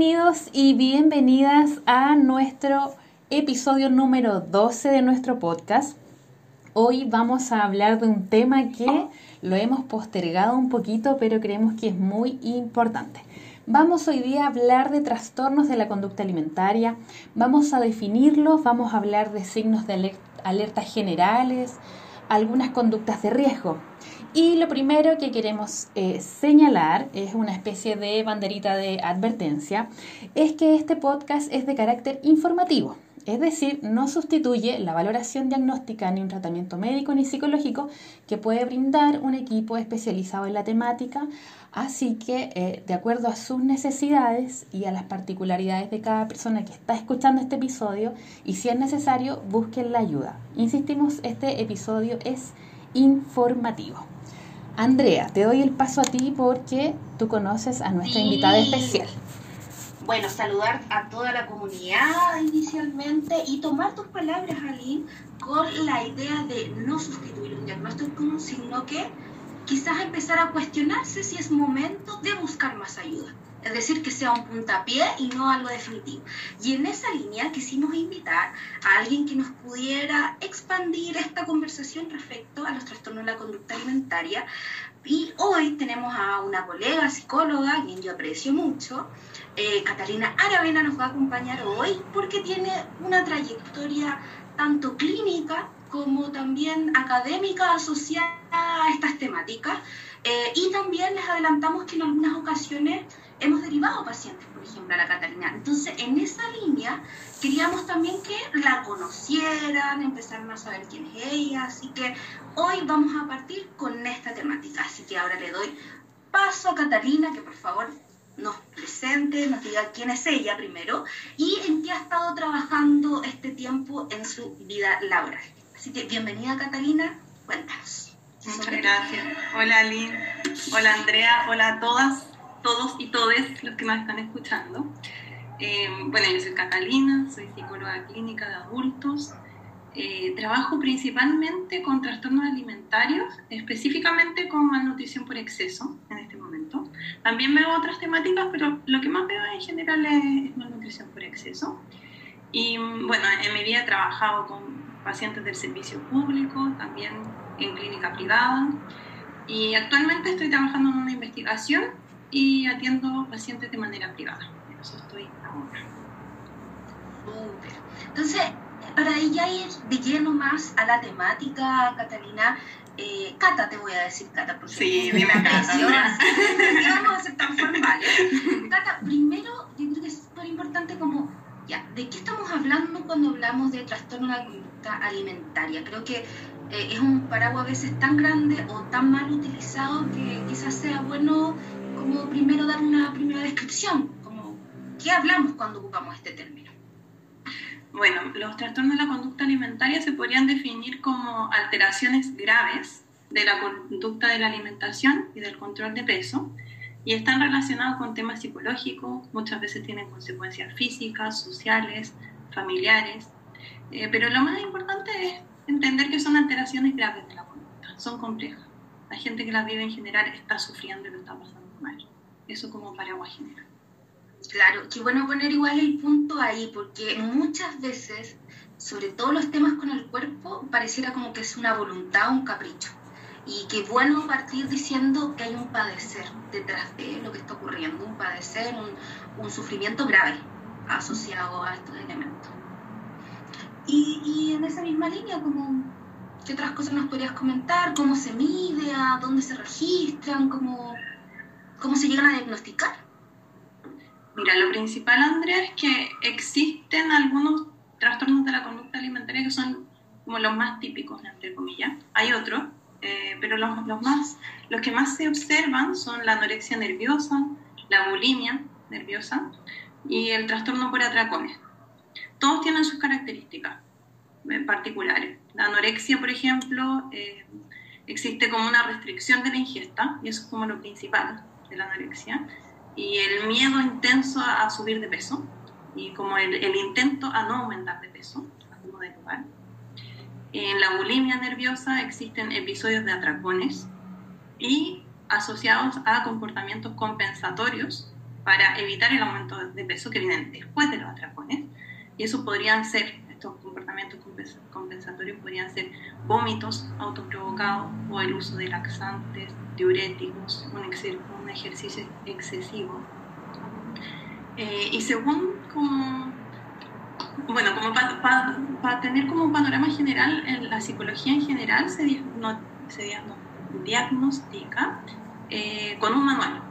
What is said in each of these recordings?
Bienvenidos y bienvenidas a nuestro episodio número 12 de nuestro podcast. Hoy vamos a hablar de un tema que lo hemos postergado un poquito, pero creemos que es muy importante. Vamos hoy día a hablar de trastornos de la conducta alimentaria, vamos a definirlos, vamos a hablar de signos de alerta generales, algunas conductas de riesgo. Y lo primero que queremos eh, señalar es una especie de banderita de advertencia, es que este podcast es de carácter informativo. Es decir, no sustituye la valoración diagnóstica ni un tratamiento médico ni psicológico que puede brindar un equipo especializado en la temática, así que eh, de acuerdo a sus necesidades y a las particularidades de cada persona que está escuchando este episodio, y si es necesario, busquen la ayuda. Insistimos, este episodio es informativo. Andrea, te doy el paso a ti porque tú conoces a nuestra invitada especial. Bueno, saludar a toda la comunidad inicialmente y tomar tus palabras, Aline, con la idea de no sustituir un diagnóstico, sino que quizás empezar a cuestionarse si es momento de buscar más ayuda. Es decir, que sea un puntapié y no algo definitivo. Y en esa línea quisimos invitar a alguien que nos pudiera expandir esta conversación respecto a los trastornos de la conducta alimentaria. Y hoy tenemos a una colega psicóloga, a quien yo aprecio mucho, eh, Catalina Aravena nos va a acompañar hoy porque tiene una trayectoria tanto clínica como también académica asociada a estas temáticas. Eh, y también les adelantamos que en algunas ocasiones hemos derivado pacientes, por ejemplo, a la Catalina. Entonces, en esa línea, queríamos también que la conocieran, empezaran a saber quién es ella. Así que hoy vamos a partir con esta temática. Así que ahora le doy paso a Catalina, que por favor nos presente, nos diga quién es ella primero y en qué ha estado trabajando este tiempo en su vida laboral. Así que bienvenida Catalina, cuéntanos. Muchas gracias. Hola Lynn, hola Andrea, hola a todas todos y todes los que nos están escuchando. Eh, bueno, yo soy Catalina, soy psicóloga clínica de adultos. Eh, trabajo principalmente con trastornos alimentarios, específicamente con malnutrición por exceso en este momento. También veo otras temáticas, pero lo que más veo en general es malnutrición por exceso. Y bueno, en mi vida he trabajado con pacientes del servicio público, también en clínica privada. Y actualmente estoy trabajando en una investigación y atiendo pacientes de manera privada. eso estoy ahora. Entonces, para ya ir de lleno más a la temática, Catalina, eh, Cata te voy a decir, Cata, porque sí, me apasiona. vamos a ser tan formales. Cata, primero, yo creo que es súper importante como, ya, ¿de qué estamos hablando cuando hablamos de trastorno de la conducta alimentaria? Creo que eh, es un paraguas a veces tan grande o tan mal utilizado que quizás sea bueno como primero dar una primera descripción, como qué hablamos cuando ocupamos este término. Bueno, los trastornos de la conducta alimentaria se podrían definir como alteraciones graves de la conducta de la alimentación y del control de peso y están relacionados con temas psicológicos, muchas veces tienen consecuencias físicas, sociales, familiares, eh, pero lo más importante es entender que son alteraciones graves de la conducta, son complejas. La gente que las vive en general está sufriendo y lo está pasando eso como paraguas general. Claro, qué bueno poner igual el punto ahí, porque muchas veces, sobre todo los temas con el cuerpo, pareciera como que es una voluntad, un capricho. Y qué bueno partir diciendo que hay un padecer detrás de lo que está ocurriendo, un padecer, un, un sufrimiento grave asociado a estos elementos. Y, y en esa misma línea, como ¿qué otras cosas nos podrías comentar? ¿Cómo se mide? ¿A dónde se registran? ¿Cómo, ¿Cómo se llegan a diagnosticar? Mira, lo principal, Andrea, es que existen algunos trastornos de la conducta alimentaria que son como los más típicos, entre comillas. Hay otros, eh, pero los, los, más, los que más se observan son la anorexia nerviosa, la bulimia nerviosa y el trastorno por atracones. Todos tienen sus características eh, particulares. La anorexia, por ejemplo, eh, existe como una restricción de la ingesta, y eso es como lo principal de la anorexia, y el miedo intenso a, subir de peso, y como el, el, intento a no aumentar de peso, lugar. En la bulimia nerviosa existen episodios de atracones y asociados a comportamientos compensatorios para evitar el aumento de peso que vienen después de los atracones. Y eso podrían ser, comportamientos compensatorios podrían ser vómitos autoprovocados o el uso de laxantes, diuréticos, un, ejercicio excesivo. Eh, y según como bueno, como para tener como un panorama general, en la psicología en general se, se diagnostica eh, con un manual.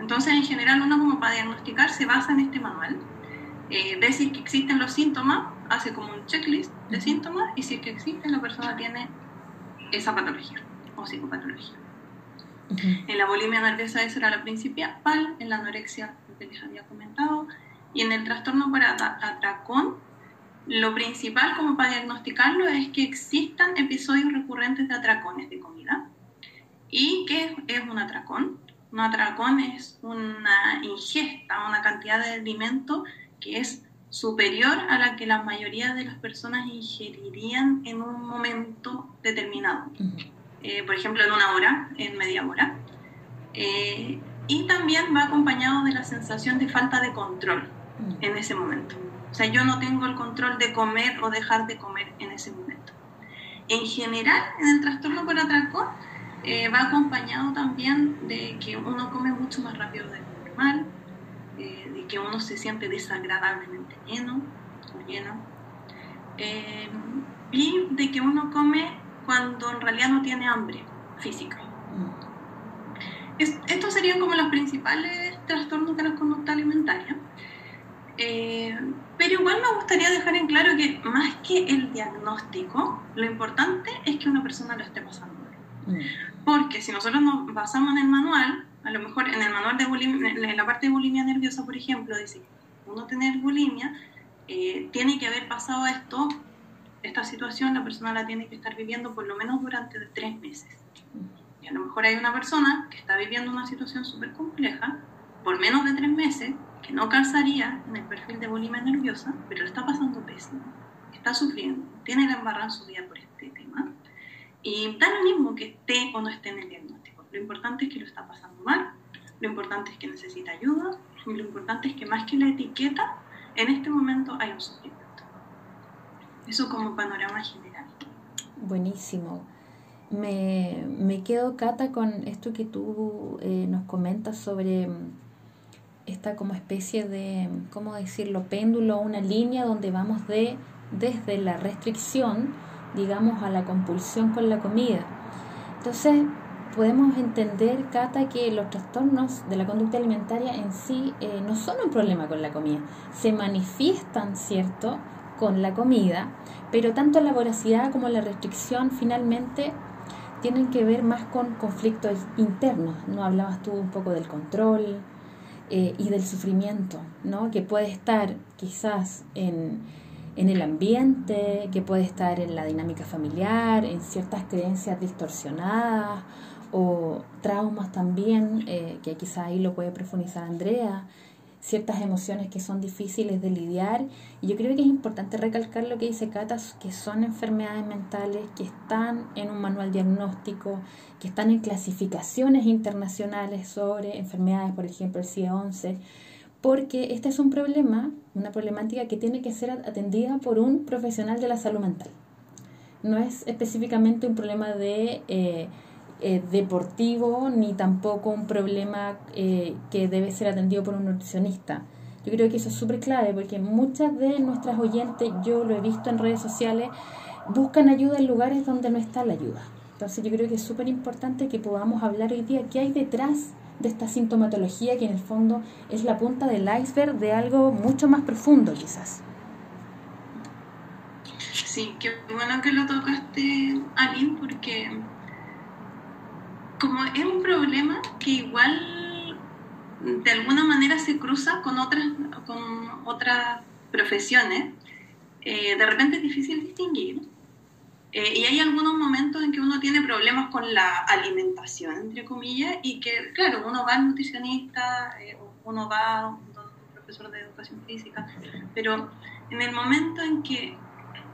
Entonces, en general, uno como para diagnosticar se basa en este manual. Eh, ve si que existen los síntomas, hace como un checklist de síntomas y si es que existe, la persona tiene esa patología o psicopatología. En la bulimia nerviosa esa era la principal, en la anorexia, lo que les había comentado, y en el trastorno por atracón, lo principal como para diagnosticarlo es que existan episodios recurrentes de atracones de comida. ¿Y qué es un atracón? Un atracón es una ingesta, una cantidad de alimento que es superior a la que la mayoría de las personas ingerirían en un momento determinado. Eh, por ejemplo, en una hora, en media hora. Eh, y también va acompañado de la sensación de falta de control en ese momento. O sea, yo no tengo el control de comer o dejar de comer en ese momento. En general, en el trastorno por atracón, eh, va acompañado también de que uno come mucho más rápido de lo normal, eh, de que uno se siente desagradablemente lleno o lleno, eh, y de que uno come cuando en realidad no tiene hambre física. Mm. estos serían como los principales trastornos de la conducta alimentaria. Eh, pero igual me gustaría dejar en claro que más que el diagnóstico, lo importante es que una persona lo esté pasando. Mm. Porque si nosotros nos basamos en el manual, a lo mejor en el manual de bulimia, en la parte de bulimia nerviosa, por ejemplo, dice, uno tener bulimia, eh, tiene que haber pasado esto, esta situación, la persona la tiene que estar viviendo por lo menos durante tres meses. Y a lo mejor hay una persona que está viviendo una situación súper compleja por menos de tres meses que no calzaría en el perfil de bulimia nerviosa, pero está pasando pésimo, está sufriendo, tiene la embarrada en su vida por este tema, y da lo mismo que esté o no esté en el diagnóstico. Lo importante es que lo está pasando mal, lo importante es que necesita ayuda, y lo importante es que más que la etiqueta, en este momento hay un sufrimiento. Eso como panorama general. Buenísimo. Me, me quedo, Cata, con esto que tú eh, nos comentas sobre esta como especie de, ¿cómo decirlo?, péndulo, una línea donde vamos de desde la restricción, digamos, a la compulsión con la comida. Entonces, podemos entender, Cata, que los trastornos de la conducta alimentaria en sí eh, no son un problema con la comida, se manifiestan, ¿cierto?, con la comida, pero tanto la voracidad como la restricción finalmente tienen que ver más con conflictos internos. ¿No hablabas tú un poco del control, eh, y del sufrimiento, ¿no? que puede estar quizás en, en, el ambiente, que puede estar en la dinámica familiar, en ciertas creencias distorsionadas o traumas también, eh, que quizás ahí lo puede profundizar Andrea, ciertas emociones que son difíciles de lidiar. Y yo creo que es importante recalcar lo que dice Cata, que son enfermedades mentales, que están en un manual diagnóstico, que están en clasificaciones internacionales sobre enfermedades, por ejemplo el CIE-11, porque este es un problema, una problemática que tiene que ser atendida por un profesional de la salud mental. No es específicamente un problema de... Eh, eh, deportivo ni tampoco un problema eh, que debe ser atendido por un nutricionista. Yo creo que eso es súper clave porque muchas de nuestras oyentes, yo lo he visto en redes sociales, buscan ayuda en lugares donde no está la ayuda. Entonces yo creo que es súper importante que podamos hablar hoy día qué hay detrás de esta sintomatología que en el fondo es la punta del iceberg de algo mucho más profundo quizás. Sí, qué bueno que lo tocaste, Aline, porque como es un problema que igual de alguna manera se cruza con otras, con otras profesiones, eh, de repente es difícil distinguir. Eh, y hay algunos momentos en que uno tiene problemas con la alimentación, entre comillas, y que, claro, uno va al nutricionista, eh, uno va a un profesor de educación física, pero en el momento en que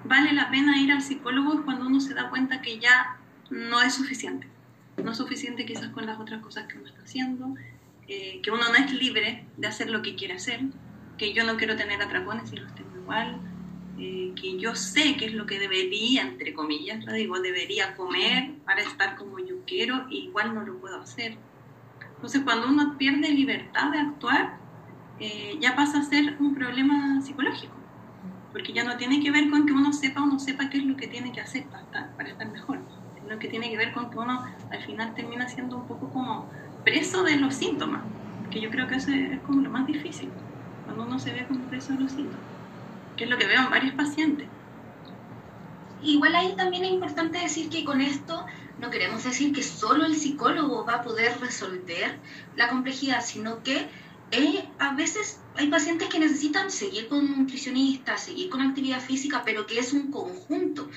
vale la pena ir al psicólogo es cuando uno se da cuenta que ya no es suficiente. No es suficiente quizás con las otras cosas que uno está haciendo, que uno no es libre de hacer lo que quiere hacer, que yo no quiero tener atracones y los tengo igual, eh, que yo sé que es lo que debería, entre comillas, lo digo, debería comer para estar como yo quiero, y igual no lo puedo hacer. Entonces, cuando uno pierde libertad de actuar, eh, ya pasa a ser un problema psicológico, porque ya no tiene que ver con que uno sepa o no sepa qué es lo que tiene que hacer para estar, para estar mejor, sino que tiene que ver con que uno al final termina siendo un poco como preso de los síntomas, que yo creo que eso es como lo más difícil cuando uno se ve como preso de los síntomas, que es lo que veo en varios pacientes. Igual ahí también es importante decir que con esto no queremos decir que solo el psicólogo va a poder resolver la complejidad, sino que eh, a veces hay pacientes que necesitan seguir con un nutricionista, seguir con actividad física, pero que es un conjunto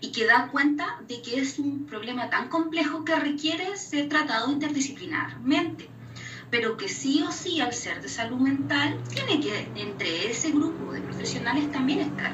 y que da cuenta de que es un problema tan complejo que requiere ser tratado interdisciplinarmente pero que sí o sí al ser de salud mental tiene que entre ese grupo de profesionales también estar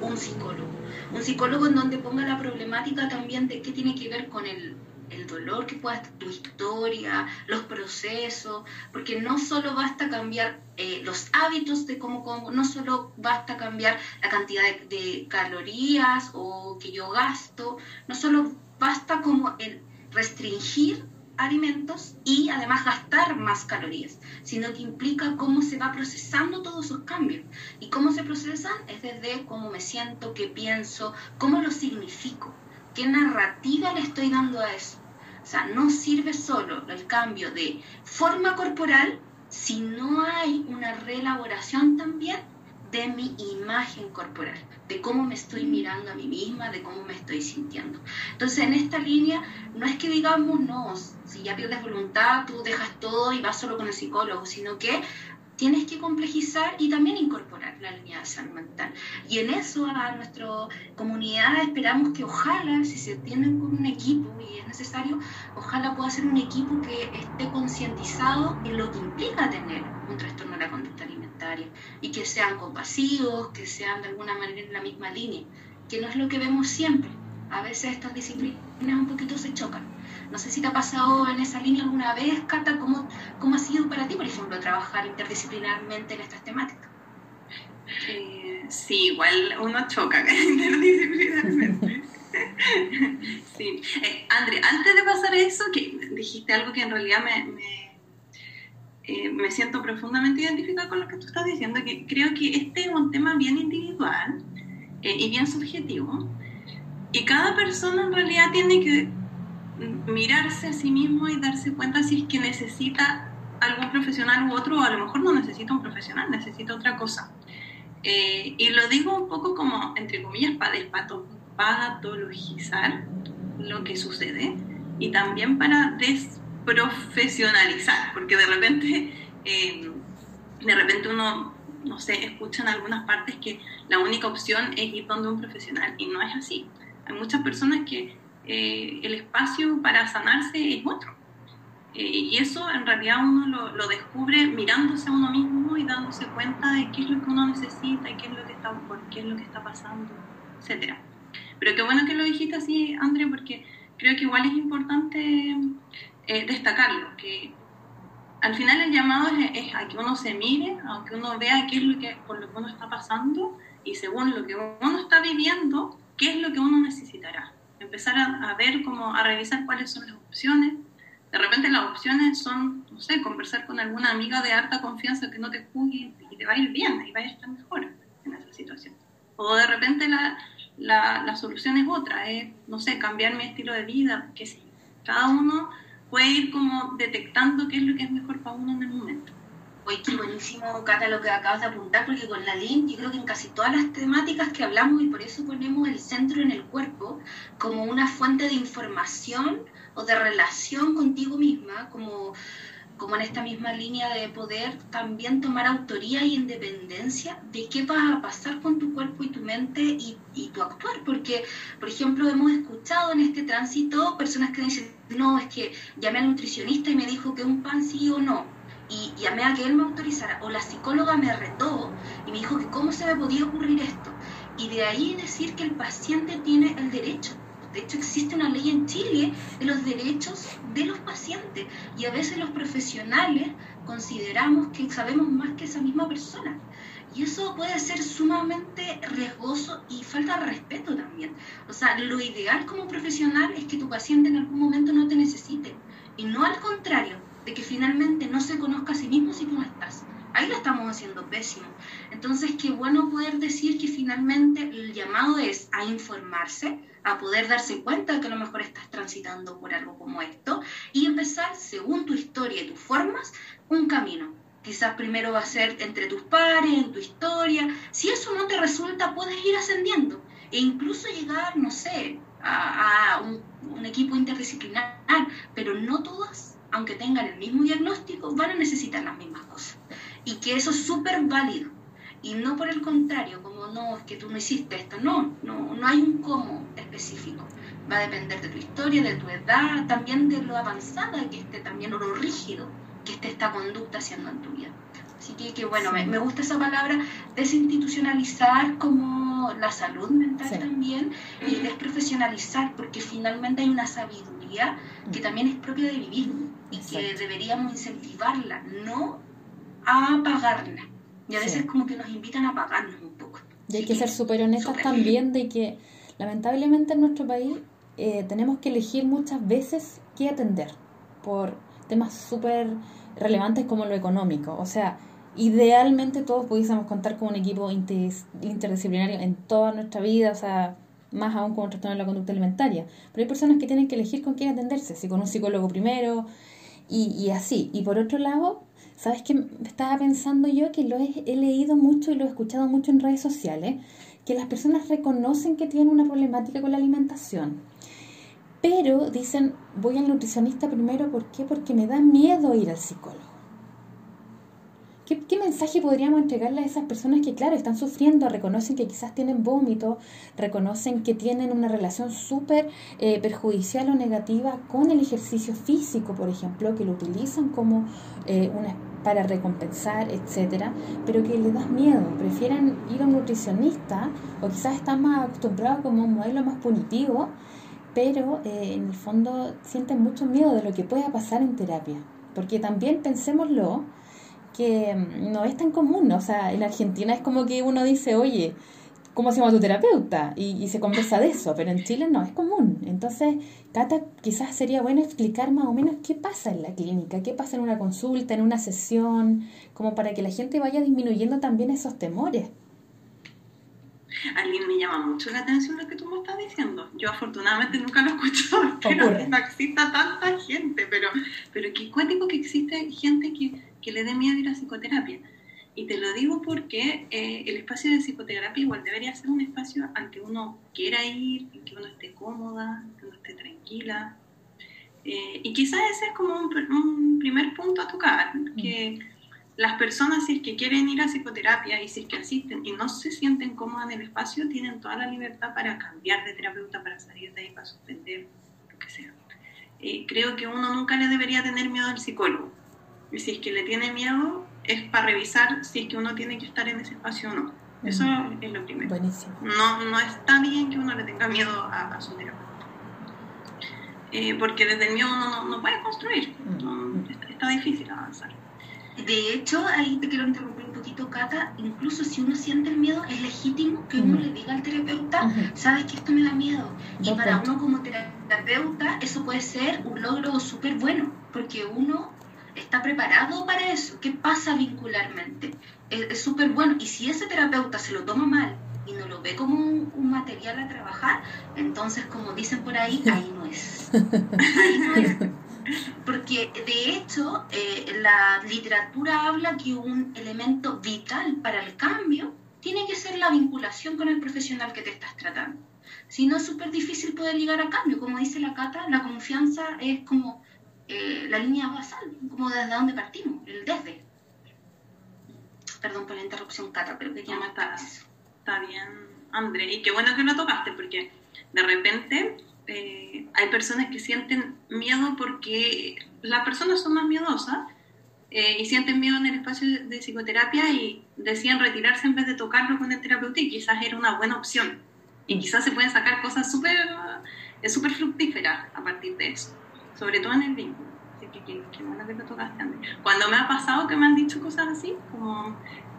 un psicólogo. Un psicólogo en donde ponga la problemática también de qué tiene que ver con el, el dolor que pueda tu historia, los procesos, porque no solo basta cambiar eh, los hábitos de cómo como, no solo basta cambiar la cantidad de, de, calorías o que yo gasto, no solo basta como el restringir alimentos y además gastar más calorías, sino que implica cómo se va procesando todos esos cambios. Y cómo se procesan es desde cómo me siento, qué pienso, cómo lo significo, qué narrativa le estoy dando a eso. O sea, no sirve solo el cambio de forma corporal si no hay una reelaboración también de mi imagen corporal, de cómo me estoy mirando a mí misma, de cómo me estoy sintiendo. Entonces, en esta línea, no es que digamos, no, si ya pierdes voluntad, tú dejas todo y vas solo con el psicólogo, sino que tienes que complejizar y también incorporar la línea de mental. Y en eso a nuestra comunidad esperamos que ojalá, si se tienen con un equipo y es necesario, ojalá pueda ser un equipo que esté concientizado en lo que implica tener un trastorno de la conducta alimentaria y que sean compasivos, que sean de alguna manera en la misma línea, que no es lo que vemos siempre. A veces estas disciplinas un poquito se chocan no sé si te ha pasado en esa línea alguna vez, Cata, ¿cómo, cómo ha sido para ti, por ejemplo, trabajar interdisciplinarmente en estas temáticas? Eh, sí, igual uno choca interdisciplinarmente. sí. Eh, André, antes de pasar a eso, que dijiste algo que en realidad me, me, eh, me siento profundamente identificada con lo que tú estás diciendo, que creo que este es un tema bien individual y bien subjetivo. Y cada persona en realidad tiene que mirarse a sí mismo y darse cuenta si es que necesita algún profesional u otro, o a lo mejor no necesita un profesional, necesita otra cosa. Eh, y lo digo un poco como, entre comillas, para patologizar lo que sucede y también para desprofesionalizar, porque de repente, eh, de repente uno, no sé, escucha en algunas partes que la única opción es ir donde un profesional y no es así. Hay muchas personas que eh, el espacio para sanarse es otro. Eh, y eso en realidad uno lo, descubre mirándose a uno mismo y dándose cuenta de qué es lo que uno necesita y qué es lo que está, por qué es lo que está pasando, etc. Pero qué bueno que lo dijiste así, André, porque creo que igual es importante eh, destacarlo, que al final el llamado es, a que uno se mire, a que uno vea qué es lo que, por lo que uno está pasando y según lo que uno está viviendo, qué es lo que uno necesitará empezar a, ver, como a revisar cuáles son las opciones. De repente las opciones son, no sé, conversar con alguna amiga de alta confianza que no te juzgue y te va a ir bien, y va a estar mejor en esa situación. O de repente la, la, la solución es otra, es, no sé, cambiar mi estilo de vida, que sí. Cada uno puede ir como detectando qué es lo que es mejor para uno en el momento. Oye, qué buenísimo, Cata, lo que acabas de apuntar, porque con la LIN yo creo que en casi todas las temáticas que hablamos, y por eso ponemos el centro en el cuerpo como una fuente de información o de relación contigo misma, como, como en esta misma línea de poder también tomar autoría y independencia de qué va a pasar con tu cuerpo y tu mente y, y tu actuar. Porque, por ejemplo, hemos escuchado en este tránsito personas que dicen, no, es que llamé al nutricionista y me dijo que un pan sí o no y llamé a que él me autorizara, o la psicóloga me retó y me dijo que cómo se me podía ocurrir esto. Y de ahí decir que el paciente tiene el derecho. De hecho, existe una ley en Chile de los derechos de los pacientes y a veces los profesionales consideramos que sabemos más que esa misma persona. Y eso puede ser sumamente riesgoso y falta de respeto también. O sea, lo ideal como profesional es que tu paciente en algún momento no te necesite. Y no al contrario, de que finalmente no se conozca a sí mismo si tú no estás. Ahí lo estamos haciendo pésimo. Entonces, qué bueno poder decir que finalmente el llamado es a informarse, a poder darse cuenta que a lo mejor estás transitando por algo como esto y empezar, según tu historia y tus formas, un camino. Quizás primero va a ser entre tus pares, en tu historia. Si eso no te resulta, puedes ir ascendiendo e incluso llegar, no sé, a, un, un equipo interdisciplinar, pero no todas aunque tengan el mismo diagnóstico, van a necesitar las mismas cosas. Y que eso es súper válido. Y no por el contrario, como no, es que tú no hiciste esto. No, no, no hay un cómo específico. Va a depender de tu historia, de tu edad, también de lo avanzada que esté, también o lo rígido que esté esta conducta haciendo en tu vida. Así que, que bueno, me, gusta esa palabra, desinstitucionalizar como la salud mental también y desprofesionalizar, porque finalmente hay una sabiduría que también es propia de vivir y que deberíamos incentivarla, no apagarla. Y a veces como que nos invitan a apagarnos un poco. Y hay que, ser súper honestas también de que lamentablemente en nuestro país eh, tenemos que elegir muchas veces qué atender por temas súper relevantes como lo económico. O sea, idealmente todos pudiésemos contar con un equipo interdisciplinario en toda nuestra vida, o sea, más aún con trastorno de la conducta alimentaria. Pero hay personas que tienen que elegir con quién atenderse, si con un psicólogo primero, y, así. Y por otro lado, ¿sabes qué? Estaba pensando yo que lo he, leído mucho y lo he escuchado mucho en redes sociales, que las personas reconocen que tienen una problemática con la alimentación. Pero dicen, voy al nutricionista primero, ¿por qué? Porque me da miedo ir al psicólogo. ¿Qué, mensaje podríamos entregarle a esas personas que, claro, están sufriendo, reconocen que quizás tienen vómito, reconocen que tienen una relación súper eh, perjudicial o negativa con el ejercicio físico, por ejemplo, que lo utilizan como eh, una para recompensar, etcétera, pero que les das miedo, prefieren ir a un nutricionista o quizás están más acostumbrados como un modelo más punitivo, pero eh, en el fondo sienten mucho miedo de lo que pueda pasar en terapia, porque también pensémoslo, que mm, no es tan común. O sea, en Argentina es como que uno dice, oye, ¿cómo se llama tu terapeuta? Y, se conversa de eso, pero en Chile no es común. Entonces, Cata, quizás sería bueno explicar más o menos qué pasa en la clínica, qué pasa en una consulta, en una sesión, como para que la gente vaya disminuyendo también esos temores. Alguien me llama mucho la atención lo que tú me estás diciendo. Yo afortunadamente nunca lo he escuchado, pero no exista tanta gente, pero, pero qué cuático que existe gente que que le dé miedo ir a psicoterapia. Y te lo digo porque eh, el espacio de psicoterapia igual debería ser un espacio al que uno quiera ir, en que uno esté cómoda, que uno esté tranquila. Eh, y quizás ese es como un, primer punto a tocar, que las personas si es que quieren ir a psicoterapia y si es que asisten y no se sienten cómodas en el espacio, tienen toda la libertad para cambiar de terapeuta, para salir de ahí, para suspender, lo que sea. Eh, creo que uno nunca le debería tener miedo al psicólogo y si es que le tiene miedo, es para revisar si es que uno tiene que estar en ese espacio o no. Eso es lo primero. Buenísimo. No, no está bien que uno le tenga miedo a, su terapeuta. Eh, porque desde el miedo uno no, puede construir. está, difícil avanzar. De hecho, ahí te quiero interrumpir un poquito, Cata. Incluso si uno siente el miedo, es legítimo que uno le diga al terapeuta, sabes que esto me da miedo. Y para uno como terapeuta, eso puede ser un logro súper bueno, porque uno está preparado para eso. ¿Qué pasa vincularmente? Es súper bueno. Y si ese terapeuta se lo toma mal y no lo ve como un, material a trabajar, entonces, como dicen por ahí, ahí no es. Ahí no es. porque de hecho eh, la literatura habla que un elemento vital para el cambio tiene que ser la vinculación con el profesional que te estás tratando. Si no, es súper difícil poder llegar a cambio. Como dice la Cata, la confianza es como eh, la línea basal, como desde donde partimos, el desde. Perdón por la interrupción, Cata, pero que llama está, está bien, André. Y qué bueno que lo tocaste, porque de repente eh, hay personas que sienten miedo porque las personas son más miedosas eh, y sienten miedo en el espacio de, psicoterapia y decían retirarse en vez de tocarlo con el terapeuta y quizás era una buena opción. Y quizás se pueden sacar cosas súper es súper fructíferas a partir de eso, sobre todo en el vínculo. Así que qué, bueno que lo tocaste, Cuando me ha pasado que me han dicho cosas así, como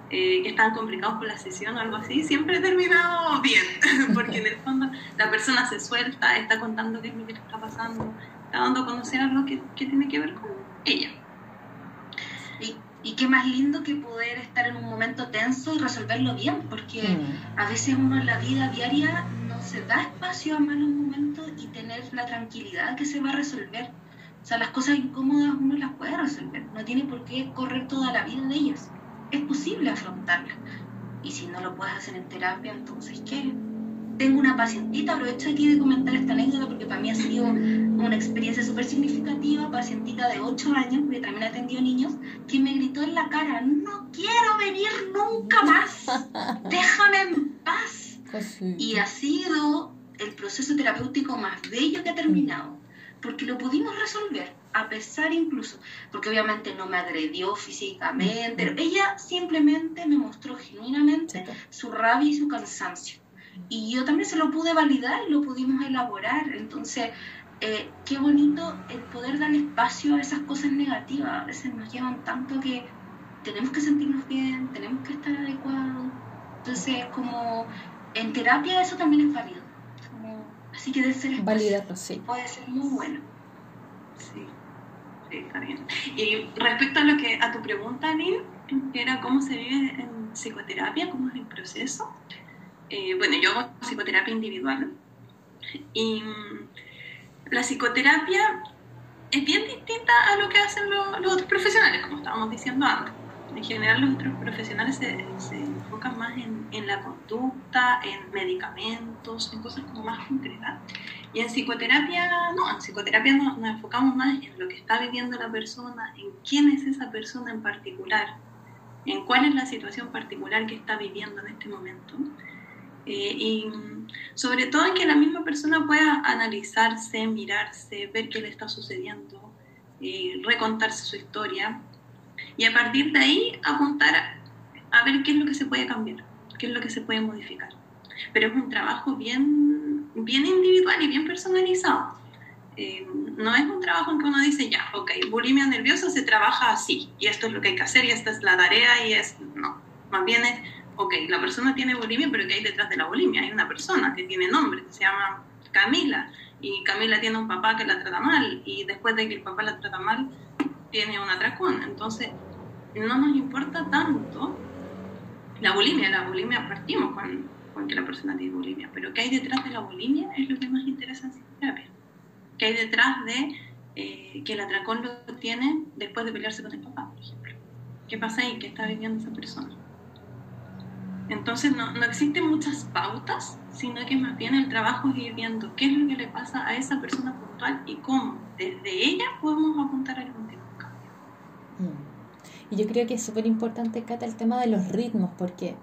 eh, que están complicados por la sesión o algo así, siempre he terminado bien, porque en el fondo la persona se suelta, está contando qué es lo que le está pasando, está dando a conocer algo que, que tiene que ver con ella. Y, y, qué más lindo que poder estar en un momento tenso y resolverlo bien, porque mm. a veces uno en la vida diaria se da espacio a malos momentos y tener la tranquilidad que se va a resolver. O sea, las cosas incómodas uno las puede resolver, no tiene por qué correr toda la vida de ellas es posible afrontarla. Y si no lo puedes hacer en terapia, entonces, ¿qué? Tengo una pacientita, aprovecho aquí de comentar esta anécdota porque para mí ha sido una experiencia súper significativa, pacientita de 8 años, porque también atendió niños, que me gritó en la cara, no quiero venir nunca más, déjame en paz. Pues y ha sido el proceso terapéutico más bello que ha terminado, porque lo pudimos resolver a pesar incluso, porque obviamente no me agredió físicamente, mm. ella simplemente me mostró genuinamente su rabia y su cansancio. Y yo también se lo pude validar y lo pudimos elaborar. Entonces, eh, qué bonito el poder dar espacio a esas cosas negativas. A veces nos llevan tanto que tenemos que sentirnos bien, tenemos que estar adecuados. Entonces, como en terapia eso también es válido. así que de ser Validarlo, sí. Puede ser muy bueno. Sí está bien. Y respecto a lo que a tu pregunta, Lynn, que era cómo se vive en psicoterapia, cómo es el proceso. Eh, bueno, yo hago psicoterapia individual y mm, la psicoterapia es bien distinta a lo que hacen los otros profesionales, como estábamos diciendo antes en general los otros profesionales se, se enfocan más en, en, la conducta, en medicamentos, en cosas como más concretas. Y en psicoterapia, no, en psicoterapia nos, enfocamos más en lo que está viviendo la persona, en quién es esa persona en particular, en cuál es la situación particular que está viviendo en este momento. Eh, y sobre todo en que la misma persona pueda analizarse, mirarse, ver qué le está sucediendo, eh, recontarse su historia y a partir de ahí apuntar a, ver qué es lo que se puede cambiar, qué es lo que se puede modificar. Pero es un trabajo bien, bien individual y bien personalizado. Eh, no es un trabajo en que uno dice, ya, ok, bulimia nerviosa se trabaja así, y esto es lo que hay que hacer, y esta es la tarea, y es, no, más bien es, ok, la persona tiene bulimia, pero ¿qué hay detrás de la bulimia? Hay una persona que tiene nombre, que se llama Camila, y Camila tiene un papá que la trata mal, y después de que el papá la trata mal, tiene un atracón. Entonces, no nos importa tanto la bulimia. La bulimia partimos con, con que la persona tiene bulimia, pero ¿qué hay detrás de la bulimia? Es lo que más interesa en psicoterapia. ¿Qué hay detrás de eh, que el atracón lo tiene después de pelearse con el papá, por ejemplo? ¿Qué pasa ahí? ¿Qué está viviendo esa persona? Entonces no, no, existen muchas pautas, sino que más bien el trabajo es ir viendo qué es lo que le pasa a esa persona puntual y cómo desde ella podemos apuntar a algún y yo creo que es súper importante, Cata, el tema de los ritmos, porque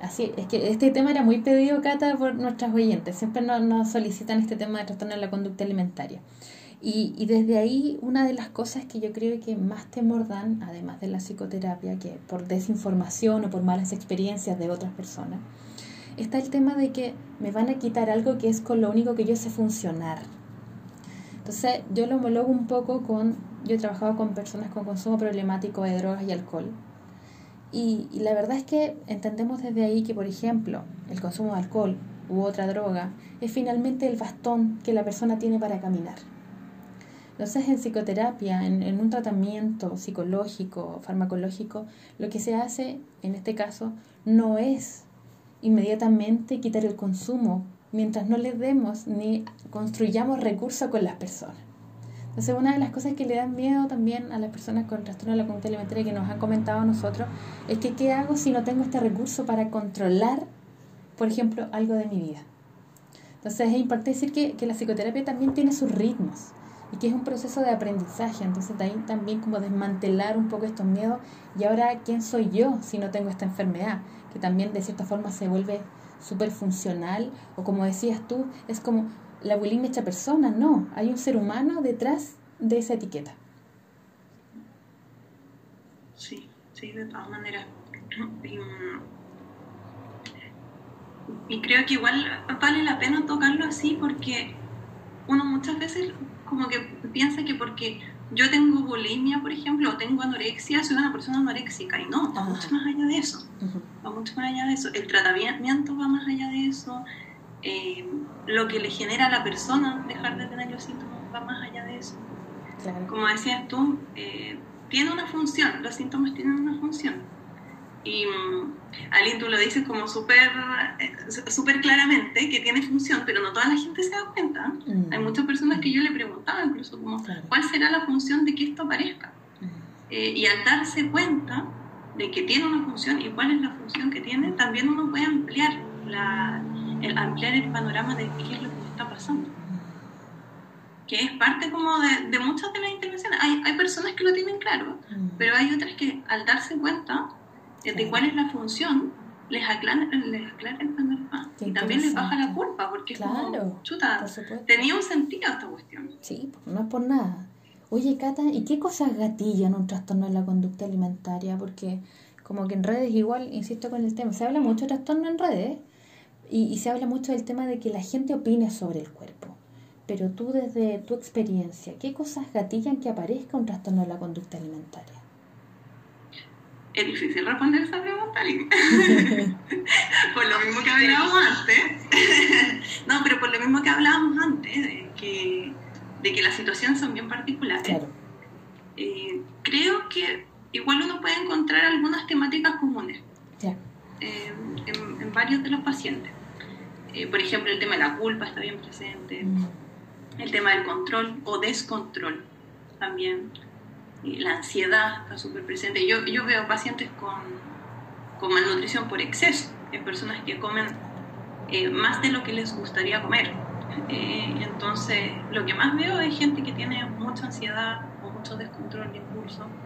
así es que este tema era muy pedido, Cata, por nuestras oyentes. Siempre nos, solicitan este tema de trastorno de la conducta alimentaria. Y, y, desde ahí, una de las cosas que yo creo que más temor dan, además de la psicoterapia, que por desinformación o por malas experiencias de otras personas, está el tema de que me van a quitar algo que es con lo único que yo sé funcionar. Entonces, yo lo homologo un poco con yo he trabajado con personas con consumo problemático de drogas y alcohol. Y, la verdad es que entendemos desde ahí que, por ejemplo, el consumo de alcohol u otra droga es finalmente el bastón que la persona tiene para caminar. Entonces, en psicoterapia, en, en, un tratamiento psicológico, farmacológico, lo que se hace, en este caso, no es inmediatamente quitar el consumo mientras no le demos ni construyamos recursos con las personas Entonces, una de las cosas que le dan miedo también a las personas con trastorno de la conducta alimentaria que nos han comentado a nosotros es que qué hago si no tengo este recurso para controlar, por ejemplo, algo de mi vida. Entonces, es importante decir que, que la psicoterapia también tiene sus ritmos y que es un proceso de aprendizaje. Entonces, de ahí también como desmantelar un poco estos miedos y ahora, ¿quién soy yo si no tengo esta enfermedad? Que también de cierta forma se vuelve súper funcional o como decías tú, es como la bulimia hecha persona, no, hay un ser humano detrás de esa etiqueta. Sí, sí, de todas maneras. Y, creo que igual vale la pena tocarlo así porque uno muchas veces como que piensa que porque yo tengo bulimia, por ejemplo, o tengo anorexia, soy una persona anoréxica y no, va mucho más allá de eso. Va mucho más allá de eso. El tratamiento va más allá de eso. Eh, lo que le genera a la persona dejar de tener los síntomas va más allá de eso. Como decías tú, eh, tiene una función, los síntomas tienen una función. Y um, Aline, tú lo dices como súper eh, super claramente que tiene función, pero no toda la gente se da cuenta. Mm. Hay muchas personas que yo le preguntaba incluso como, ¿cuál será la función de que esto aparezca? Mm. y al darse cuenta de que tiene una función y cuál es la función que tiene, también uno puede ampliar la, el ampliar el panorama de qué es lo que está pasando. Que es parte como de, de muchas de las intervenciones. Hay, hay, personas que lo tienen claro, mm. pero hay otras que al darse cuenta de cuál es la función, les aclara, les aclara el panorama. y también les baja la culpa, porque es como, chuta, tenía un sentido esta cuestión. Sí, no es por nada. Oye, Cata, ¿y qué cosas gatillan un trastorno de la conducta alimentaria? Porque como que en redes igual, insisto con el tema, se habla mucho de trastorno en redes, y, se habla mucho del tema de que la gente opine sobre el cuerpo. Pero tú desde tu experiencia, ¿qué cosas gatillan que aparezca un trastorno de la conducta alimentaria? Es difícil responder esa pregunta, por lo mismo que hablábamos antes. no, pero por lo mismo que hablábamos antes, de que, de que las situaciones son bien particulares. Claro. Eh, creo que igual uno puede encontrar algunas temáticas comunes eh, en, en, varios de los pacientes. Eh, por ejemplo, el tema de la culpa está bien presente, mm. el tema del control o descontrol también, la ansiedad está súper presente. Yo, yo veo pacientes con, con malnutrición por exceso, hay personas que comen eh, más de lo que les gustaría comer. Eh, entonces, lo que más veo es gente que tiene mucha ansiedad o mucho descontrol de impulso.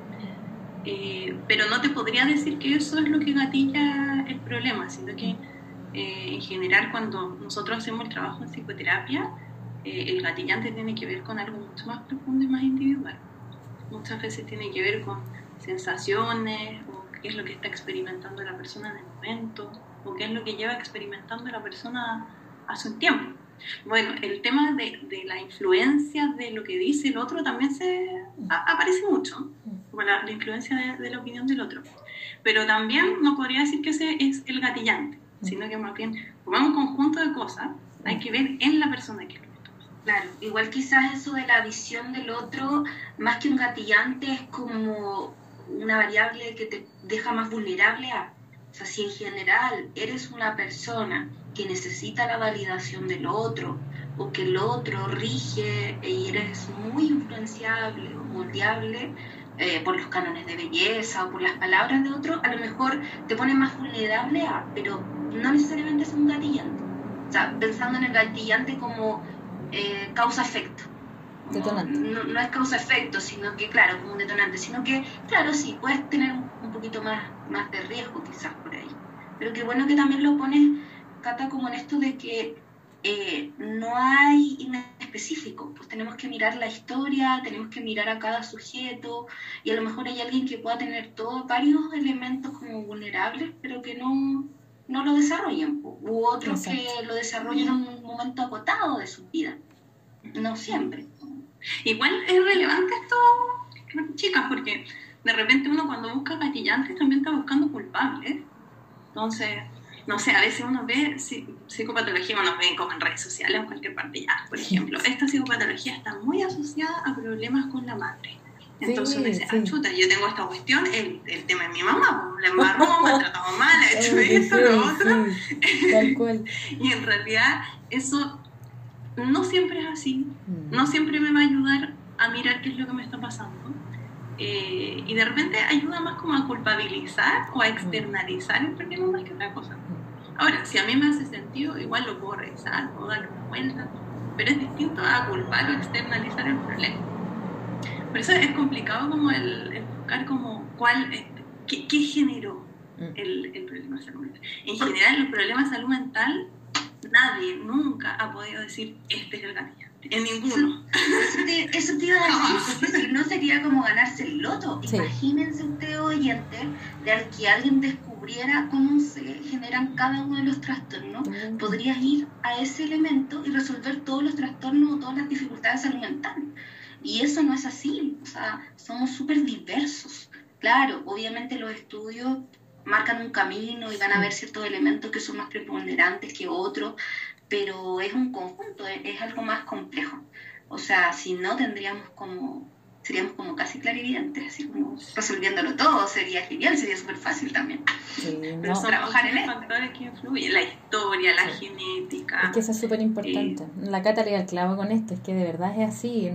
pero no te podría decir que eso es lo que gatilla el problema, sino que eh, en general cuando nosotros hacemos el trabajo en psicoterapia, eh, el gatillante tiene que ver con algo mucho más profundo y más individual. Muchas veces tiene que ver con sensaciones o qué es lo que está experimentando la persona en el momento o qué es lo que lleva experimentando la persona hace un tiempo. Bueno, el tema de, la influencia de lo que dice el otro también se aparece mucho, como la, influencia de, de, la opinión del otro. Pero también no podría decir que ese es el gatillante sino que más bien, como un conjunto de cosas, hay que ver en la persona que lo Claro, igual quizás eso de la visión del otro, más que un gatillante, es como una variable que te deja más vulnerable a... O sea, si en general eres una persona que necesita la validación del otro, o que el otro rige y eres muy influenciable o moldeable, eh, por los cánones de belleza o por las palabras de otro, a lo mejor te pone más vulnerable a, pero no necesariamente es un gatillante. O sea, pensando en el gatillante como eh, causa-efecto. Detonante. No, es causa-efecto, sino que, claro, como un detonante, sino que, claro, sí, puedes tener un poquito más, más de riesgo quizás por ahí. Pero qué bueno que también lo pones, Cata, como en esto de que eh, no hay específico, pues tenemos que mirar la historia, tenemos que mirar a cada sujeto y a lo mejor hay alguien que pueda tener todos varios elementos como vulnerables, pero que no, no lo desarrollen, u otros que lo desarrollen en un momento acotado de su vida, no siempre. Igual es relevante esto, chicas, porque de repente uno cuando busca gatillantes también está buscando culpables. Entonces, no sé, a veces uno ve psicopatología, uno ve como en redes sociales, en cualquier parte ya, por ejemplo, esta psicopatología está muy asociada a problemas con la madre. Entonces uno dice, ah, chuta, yo tengo esta cuestión, el, el tema de mi mamá, la embarró, me ha tratado mal, ha hecho esto, lo otro. Tal cual. y en realidad eso no siempre es así, mm. no siempre me va a ayudar a mirar qué es lo que me está pasando. Eh, y de repente ayuda más como a culpabilizar o a externalizar el problema más que otra cosa. Ahora, si a mí me hace sentido, igual lo puedo revisar, puedo darle una vuelta, pero es distinto a culpar o externalizar el problema. Por eso es complicado como el, buscar como cuál, qué, qué generó mm. el, el, problema de salud mental. En general, los problemas de salud mental, nadie nunca ha podido decir, este es el gatillo en ninguno. Eso te, iba a decir, porque si no sería como ganarse el loto. Imagínense usted, oyente, de que alguien descubriera cómo se generan cada uno de los trastornos. Podrías ir a ese elemento y resolver todos los trastornos o todas las dificultades de salud mental. Y eso no es así. O sea, somos súper diversos. Claro, obviamente los estudios marcan un camino y van a ver ciertos elementos que son más preponderantes que otros, pero es un conjunto, es, algo más complejo. O sea, si no tendríamos como, seríamos como casi clarividentes, así como resolviéndolo todo, sería genial, sería súper fácil también. pero trabajar en factores que influyen, la historia, la genética. Es que eso es súper importante. La Cata le clavo con esto, es que de verdad es así.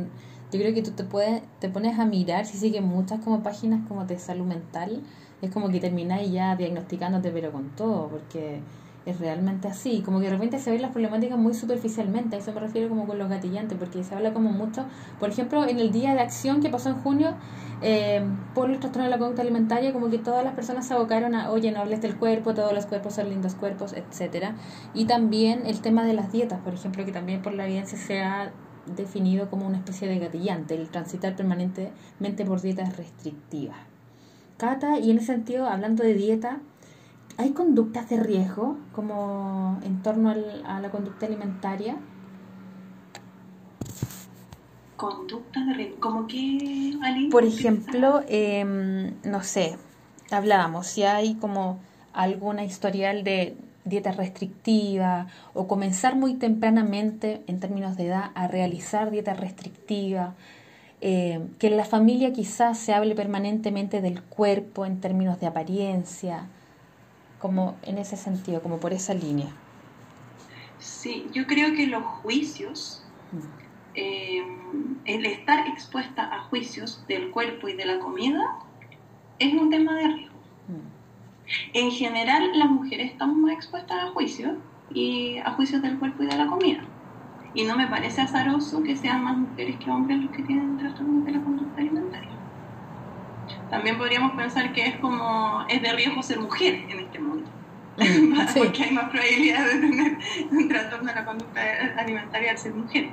Yo creo que tú te puedes, te pones a mirar, si siguen muchas como páginas como de salud mental, es como que termináis ya diagnosticándote pero con todo, porque es realmente así. Como que de repente se ven las problemáticas muy superficialmente, a eso me refiero como con los gatillantes, porque se habla como mucho, por ejemplo, en el día de acción que pasó en junio, eh, por los trastornos de la conducta alimentaria, como que todas las personas se abocaron a, oye, no hables del cuerpo, todos los cuerpos son lindos cuerpos, etcétera Y también el tema de las dietas, por ejemplo, que también por la evidencia se ha definido como una especie de gatillante, el transitar permanentemente por dietas restrictivas. Cata, y en ese sentido, hablando de dieta, ¿Hay conductas de riesgo como en torno a la conducta alimentaria? Conductas de riesgo, ¿como qué, Por ejemplo, em, no sé, hablábamos, si hay como alguna historial de dieta restrictiva o comenzar muy tempranamente en términos de edad a realizar dieta restrictiva, em, que en la familia quizás se hable permanentemente del cuerpo en términos de apariencia, como en ese sentido, como por esa línea. Sí, yo creo que los juicios, mm. eh, el estar expuesta a juicios del cuerpo y de la comida, es un tema de riesgo. En general, las mujeres estamos más expuestas a juicios y a juicios del cuerpo y de la comida. Y no me parece azaroso que sean más mujeres que hombres los que tienen trastornos de la conducta alimentaria. También podríamos pensar que es como, es de riesgo ser mujer en este mundo, mm, porque hay más probabilidad de tener un trastorno de la conducta alimentaria al ser mujer.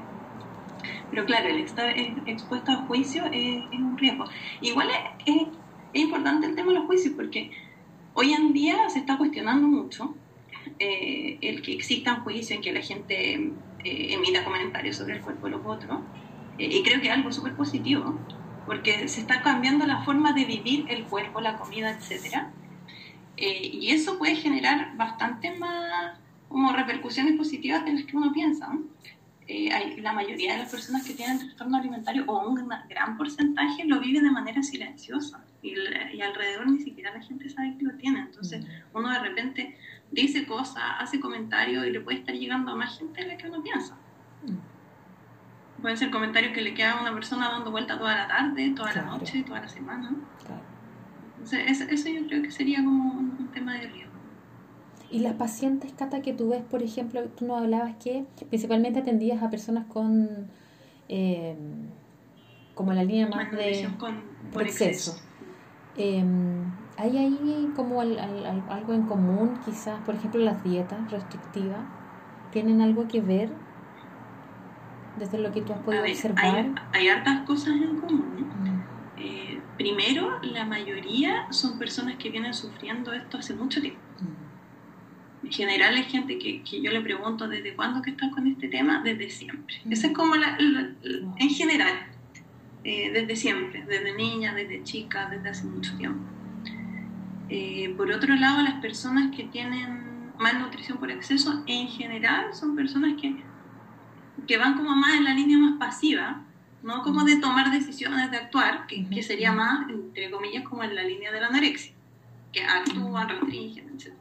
Pero claro, el estar expuesto a juicio es, un riesgo. Igual es, es, importante el tema de los juicios, porque hoy en día se está cuestionando mucho eh, el que existan juicios en que la gente eh, emita comentarios sobre el cuerpo de los otros, eh, y creo que es algo súper positivo porque se está cambiando la forma de vivir el cuerpo, la comida, etc. Eh, y eso puede generar bastante más como repercusiones positivas de las que uno piensa. La mayoría de las personas que tienen trastorno alimentario o un gran porcentaje lo viven de manera silenciosa y, y, alrededor ni siquiera la gente sabe que lo tiene. Entonces uno de repente dice cosas, hace comentarios y le puede estar llegando a más gente de la que uno piensa. Mm pueden ser comentarios que le queda a una persona dando vuelta toda la tarde, toda la noche, toda la semana. Entonces, eso, yo creo que sería como un, tema de riesgo. Y las pacientes, Cata, que tú ves, por ejemplo, tú nos hablabas que principalmente atendías a personas con, eh, como la línea más de, con, exceso. Em, ¿Hay ahí como algo en común, quizás, por ejemplo, las dietas restrictivas? ¿Tienen algo que ver desde lo que tú has podido observar? Hay, hartas cosas en común. Mm. Eh, primero, la mayoría son personas que vienen sufriendo esto hace mucho tiempo. Mm. En general es gente que, que, yo le pregunto desde cuándo que estás con este tema, desde siempre. Mm. Esa es como la, en general, eh, desde siempre, desde niña, desde chica, desde hace mucho tiempo. Eh, por otro lado, las personas que tienen malnutrición por exceso, en general son personas que que van como más en la línea más pasiva, no como de tomar decisiones, de actuar, que, que sería más, entre comillas, como en la línea de la anorexia, que actúan, restringen, etc.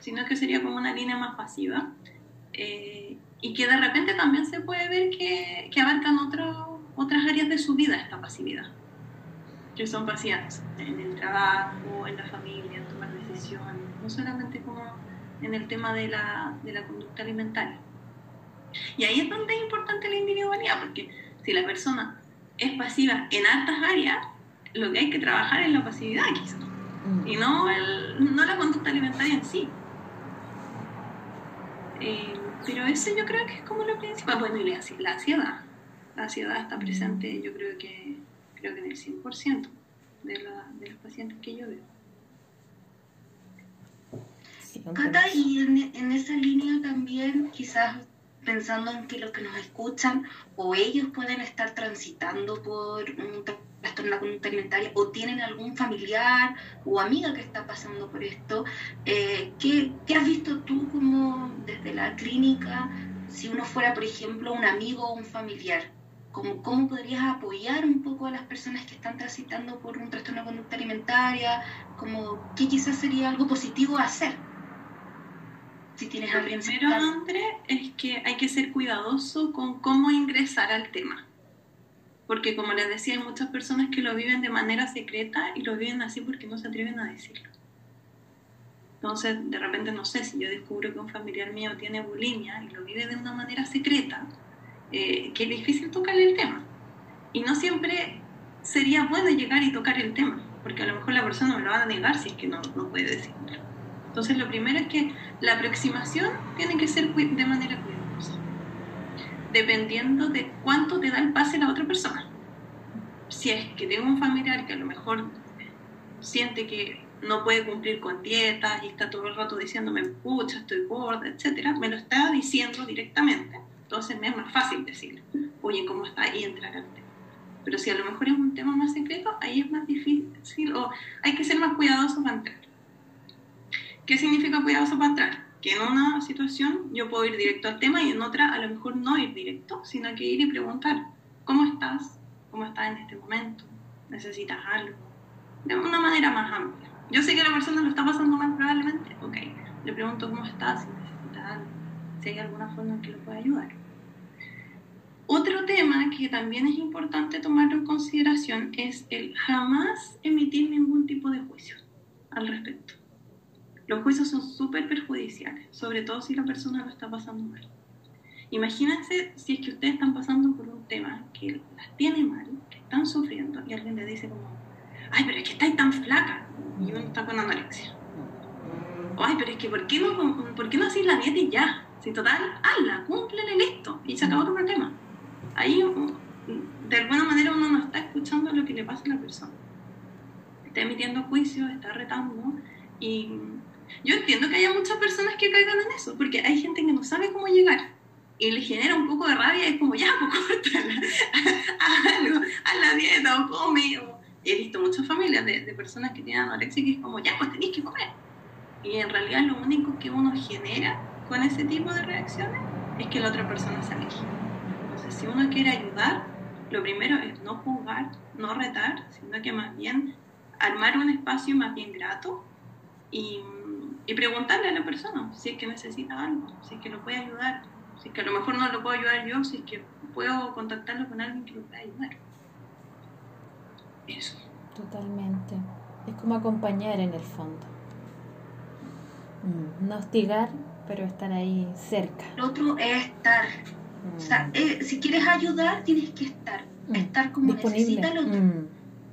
Sino que sería como una línea más pasiva eh, y que de repente también se puede ver que, que abarcan otro, otras áreas de su vida esta pasividad, que son pasivas en el trabajo, en la familia, en tomar decisiones, no solamente como en el tema de la, de la conducta alimentaria. Y ahí es donde es importante la individualidad, porque si la persona es pasiva en altas áreas, lo que hay que trabajar es la pasividad quizás, mm. y no, el, no la conducta alimentaria en sí. Eh, pero eso yo creo que es como lo principal. Bueno, y la, ansiedad. La ansiedad está presente, yo creo que, creo que en el 100% de, la, de los pacientes que yo veo. Cata, y en, en, esa línea también, quizás pensando en que los que nos escuchan o ellos pueden estar transitando por un trastorno conducta alimentaria o tienen algún familiar o amiga que está pasando por esto, eh, ¿qué, ¿qué, has visto tú como desde la clínica si uno fuera, por ejemplo, un amigo o un familiar? ¿Cómo, ¿Cómo podrías apoyar un poco a las personas que están transitando por un trastorno de conducta alimentaria? Como, ¿Qué quizás sería algo positivo a hacer? Si tienes Lo primero, André, es que hay que ser cuidadoso con cómo ingresar al tema. Porque como les decía, hay muchas personas que lo viven de manera secreta y lo viven así porque no se atreven a decirlo. Entonces, de repente, no sé, si yo descubro que un familiar mío tiene bulimia y lo vive de una manera secreta, eh, que es difícil tocarle el tema. Y no siempre sería bueno llegar y tocar el tema, porque a lo mejor la persona me lo va a negar si es que no, no puede decirlo. Entonces, lo primero es que la aproximación tiene que ser de manera cuidadosa, dependiendo de cuánto te da el pase la otra persona. Si es que tengo un familiar que a lo mejor siente que no puede cumplir con dietas y está todo el rato diciéndome, pucha, estoy gorda, etcétera, me lo está diciendo directamente. Entonces me es más fácil decirle, oye, ¿cómo está? Y entrar al tema. Pero si a lo mejor es un tema más secreto, ahí es más difícil o hay que ser más cuidadosos para entrar. ¿Qué significa cuidadoso para entrar? Que en una situación yo puedo ir directo al tema y en otra a lo mejor no ir directo, sino que ir y preguntar, ¿cómo estás? ¿Cómo estás en este momento? ¿Necesitas algo? De una manera más amplia. Yo sé que la persona lo está pasando mal probablemente, ok, le pregunto cómo estás, si necesita algo, si hay alguna forma en que lo pueda ayudar. Otro tema que también es importante tomarlo en consideración es el jamás emitir ningún tipo de juicio al respecto. Los juicios son súper perjudiciales, sobre todo si la persona lo está pasando mal. Imagínense si es que ustedes están pasando por un tema que las tiene mal, que están sufriendo, y alguien le dice como, ay, pero es que estáis tan flaca, y uno está con anorexia. ay, pero es que ¿por qué no, por qué no hacéis la dieta y ya? Si total, hazla, cúmplele listo, y se acabó tu problema. Ahí, de alguna manera, uno no está escuchando lo que le pasa a la persona. Está emitiendo juicios, está retando, y yo entiendo que haya muchas personas que caigan en eso, porque hay gente que no sabe cómo llegar y le genera un poco de rabia, es como, ya, pues algo, haz la dieta o come. Y he visto muchas familias de, personas que tienen anorexia que es como, ya, pues tenéis que comer. Y en realidad lo único que uno genera con ese tipo de reacciones es que la otra persona se aleje. Si uno quiere ayudar, lo primero es no juzgar, no retar, sino que más bien armar un espacio más bien grato y y preguntarle a la persona si es que necesita algo, si es que lo puede ayudar, si es que a lo mejor no lo puedo ayudar yo, si es que puedo contactarlo con alguien que lo pueda ayudar. Eso. Totalmente. Es como acompañar en el fondo. Mm, no hostigar, pero estar ahí cerca. Lo otro es estar. O sea, mm. eh, si quieres ayudar, tienes que estar. Mm. Estar como necesita el otro.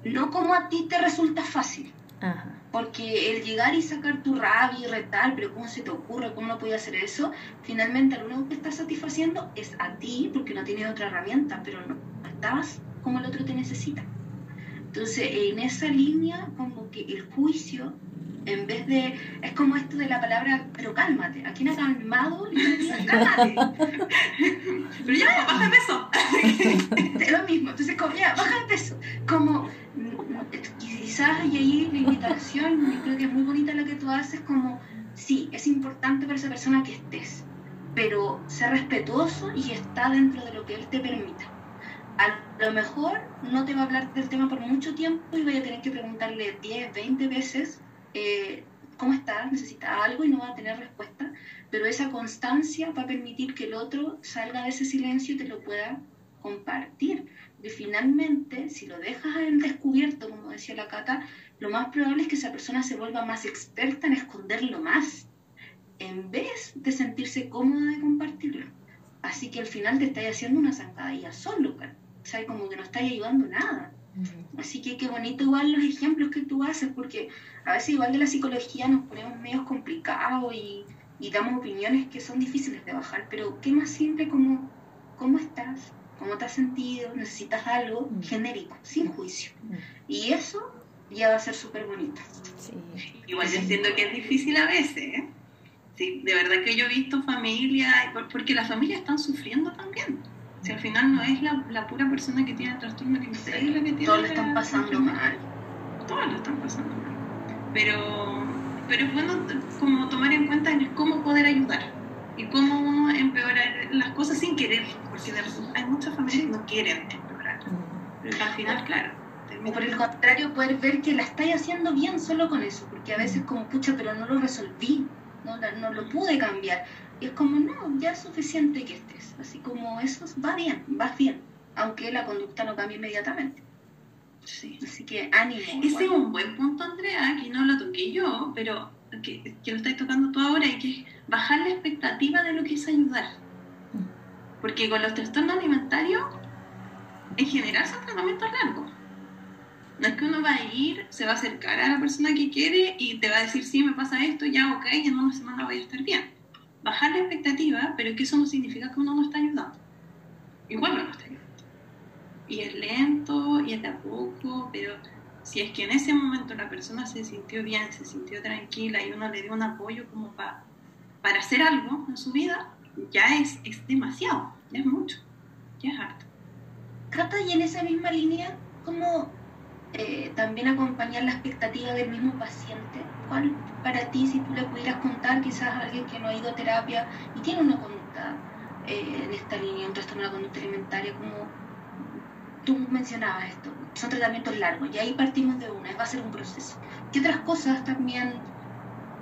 No como a ti te resulta fácil. Ajá. Porque el llegar y sacar tu rabia y retar, pero ¿cómo se te ocurre? ¿Cómo no podía hacer eso? Finalmente, lo único que estás satisfaciendo es a ti, porque no tienes otra herramienta, pero no estabas como el otro te necesita. Entonces, en esa línea, como que el juicio, en vez de. Es como esto de la palabra, pero cálmate. ¿A quién ha calmado? cálmate. pero ya, baja el peso. es lo mismo. Entonces, como, ya, baja el peso. Como quizás y ahí la invitación, yo creo que es muy bonita la que tú haces, como, sí, es importante para esa persona que estés, pero ser respetuoso y está dentro de lo que él te permita. A lo mejor no te va a hablar del tema por mucho tiempo y voy a tener que preguntarle 10, 20 veces eh, cómo estás, necesita algo y no va a tener respuesta, pero esa constancia va a permitir que el otro salga de ese silencio y te lo pueda compartir. Porque finalmente, si lo dejas en descubierto, como decía la Cata, lo más probable es que esa persona se vuelva más experta en esconderlo más, en vez de sentirse cómoda de compartirlo. Así que al final te estás haciendo una zancadilla solo, ¿sabes? Como que no estás ayudando nada. Así que qué bonito igual los ejemplos que tú haces, porque a veces igual de la psicología nos ponemos medios complicados y, y damos opiniones que son difíciles de bajar, pero qué más simple como cómo estás, cómo te has sentido, necesitas algo genérico, sin juicio. Y eso ya va a ser súper bonito. Igual yo entiendo que es difícil a veces, ¿eh? Sí, de verdad que yo he visto familias, porque las familias están sufriendo también. Si al final no es la, la pura persona que tiene el trastorno alimentario la que tiene... Todos lo están pasando mal. Todos lo están pasando mal. Pero, pero es bueno como tomar en cuenta cómo poder ayudar y cómo uno empeorar las cosas sin querer, porque hay muchas familias que no quieren empeorar. Pero al final, claro. O por el contrario, poder ver que la estáis haciendo bien solo con eso, porque a veces como, pucha, pero no lo resolví, no, no lo pude cambiar. Y es como, no, ya es suficiente que estés. Así como eso va bien, vas bien, aunque la conducta no cambie inmediatamente. Sí. Así que ánimo. Ese es un buen punto, Andrea, que no lo toqué yo, pero que, que lo estáis tocando tú ahora y que es bajar la expectativa de lo que es ayudar. Porque con los trastornos alimentarios, en general son tratamientos largos. No es que uno va a ir, se va a acercar a la persona que quiere y te va a decir, sí, me pasa esto, ya, ok, en una semana voy a estar bien. Bajar la expectativa, pero que eso no significa que uno no está ayudando. Igual no está ayudando. Y es lento, y es de a poco, pero si es que en ese momento la persona se sintió bien, se sintió tranquila y uno le dio un apoyo como para para hacer algo en su vida, ya es, es demasiado, ya es mucho, ya es harto. Cata, y en esa misma línea, ¿cómo eh, también acompañar la expectativa del mismo paciente? ¿Cuál para ti, si tú le pudieras contar quizás a alguien que no ha ido a terapia y tiene una conducta eh, en esta línea, un trastorno de la conducta alimentaria, como tú mencionabas esto, son tratamientos largos y ahí partimos de una, va a ser un proceso. ¿Qué otras cosas también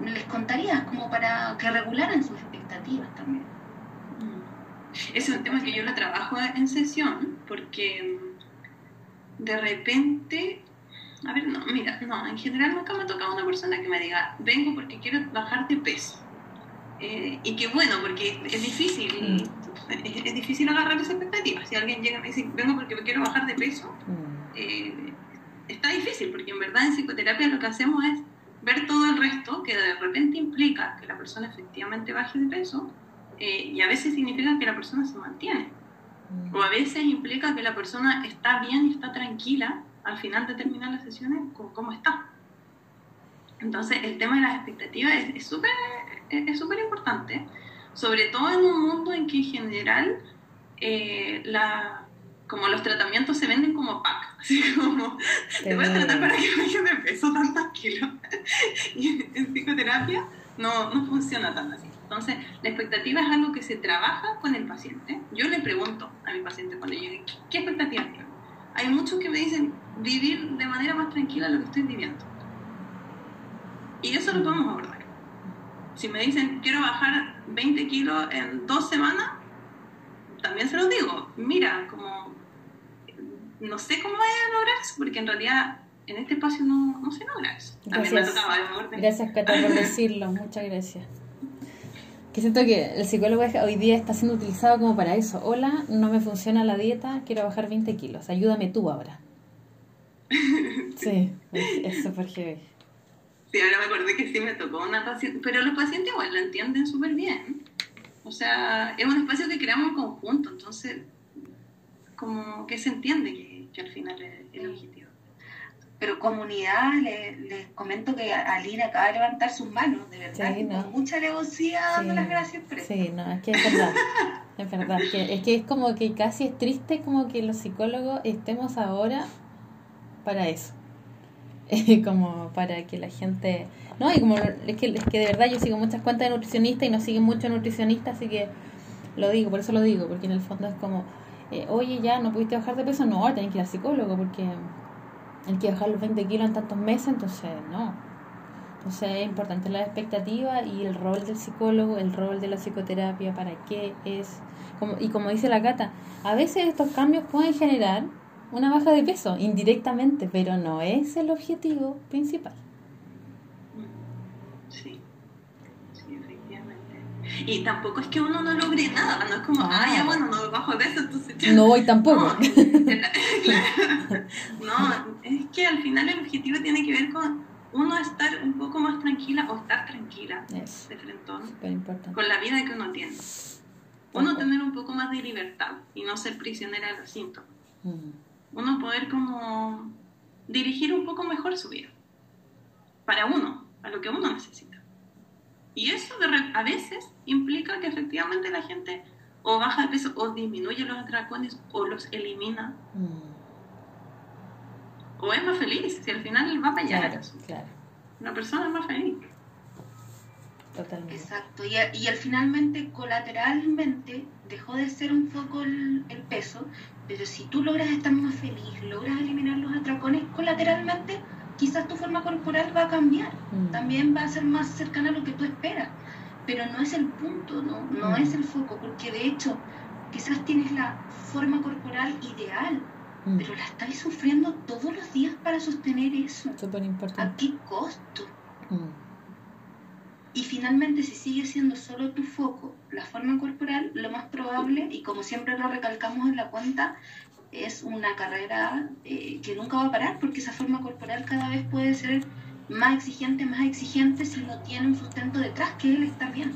les contarías como para que regularan sus expectativas también. Mm. Es un tema que yo lo trabajo en sesión porque mm, de repente, a ver, no, mira, no, en general nunca me ha tocado una persona que me diga, vengo porque quiero bajar de peso. Eh, y qué bueno, porque es difícil, mm. es, difícil agarrar esa expectativa. Si alguien llega y me dice, vengo porque quiero bajar de peso, eh, está difícil, porque en verdad en psicoterapia lo que hacemos es ver todo el resto que de repente implica que la persona efectivamente baje de peso eh, y a veces significa que la persona se mantiene. Mm. O a veces implica que la persona está bien y está tranquila al final de terminar las sesiones con cómo está. Entonces el tema de las expectativas es súper es, súper importante, sobre todo en un mundo en que en general eh, la, como los tratamientos se venden como pack, así como te voy a tratar para que bajes de peso tantos kilos. y en psicoterapia no, no funciona tan así. Entonces, la expectativa es algo que se trabaja con el paciente. Yo le pregunto a mi paciente cuando llegue, ¿qué expectativa tiene? Hay muchos que me dicen vivir de manera más tranquila lo que estoy viviendo. Y eso lo podemos abordar. Si me dicen, quiero bajar 20 kilos en dos semanas, también se lo digo. Mira, como no sé cómo voy a lograr eso, porque en realidad en este espacio no, no se logra eso. Gracias. me ha tocado Gracias, Cata, por decirlo. Muchas gracias. Que siento que el psicólogo hoy día está siendo utilizado como para eso. Hola, no me funciona la dieta, quiero bajar 20 kilos. Ayúdame tú ahora. Sí, es súper heavy. Sí, ahora me acordé que sí me tocó una paciente, pero los pacientes igual lo entienden súper bien. O sea, es un espacio que creamos en conjunto, entonces como que se entiende que, al final es el objetivo. Pero comunidad, les, comento que Alina acaba de levantar sus manos, de verdad, con mucha alevosía dando las gracias por Sí, no, es que es verdad. es verdad, que, es que es como que casi es triste como que los psicólogos estemos ahora para eso. como para que la gente... No, y como es que, es que de verdad yo sigo muchas cuentas de nutricionistas y no siguen muchos nutricionistas, así que lo digo, por eso lo digo, porque en el fondo es como eh, oye, ya no pudiste bajar de peso, no, tenés que ir al psicólogo porque hay que bajar los 20 kilos en tantos meses, entonces no. Entonces es importante la expectativa y el rol del psicólogo, el rol de la psicoterapia, para qué es. Como, y como dice la Cata, a veces estos cambios pueden generar una baja de peso indirectamente, pero no es el objetivo principal. Sí, sí, efectivamente. Y tampoco es que uno no logre nada, no es como, ah, ya bueno, no bajo de peso, entonces... No voy tampoco. No, no, es que al final el objetivo tiene que ver con uno estar un poco más tranquila o estar tranquila de frente con la vida que uno tiene. Uno tener un poco más de libertad y no ser prisionera de los síntomas. Mm. Uno poder como dirigir un poco mejor su vida. Para uno, a lo que uno necesita. Y eso a veces implica que efectivamente la gente o baja de peso o disminuye los atracones o los elimina. Mm o es más feliz, si al final va para allá. Claro, claro. Una persona es más feliz. Totalmente. Exacto, y, y al finalmente, colateralmente, dejó de ser un poco el, peso, pero si tú logras estar más feliz, logras eliminar los atracones, colateralmente, quizás tu forma corporal va a cambiar, mm. también va a ser más cercana a lo que tú esperas, pero no es el punto, no, no mm. es el foco, porque de hecho, quizás tienes la forma corporal ideal, Mm. pero la estáis sufriendo todos los días para sostener eso. Súper importante. ¿A qué costo? Y finalmente, si sigue siendo solo tu foco, la forma corporal, lo más probable, y como siempre lo recalcamos en la cuenta, es una carrera eh, que nunca va a parar, porque esa forma corporal cada vez puede ser más exigente, más exigente si no tiene un sustento detrás, que él está bien.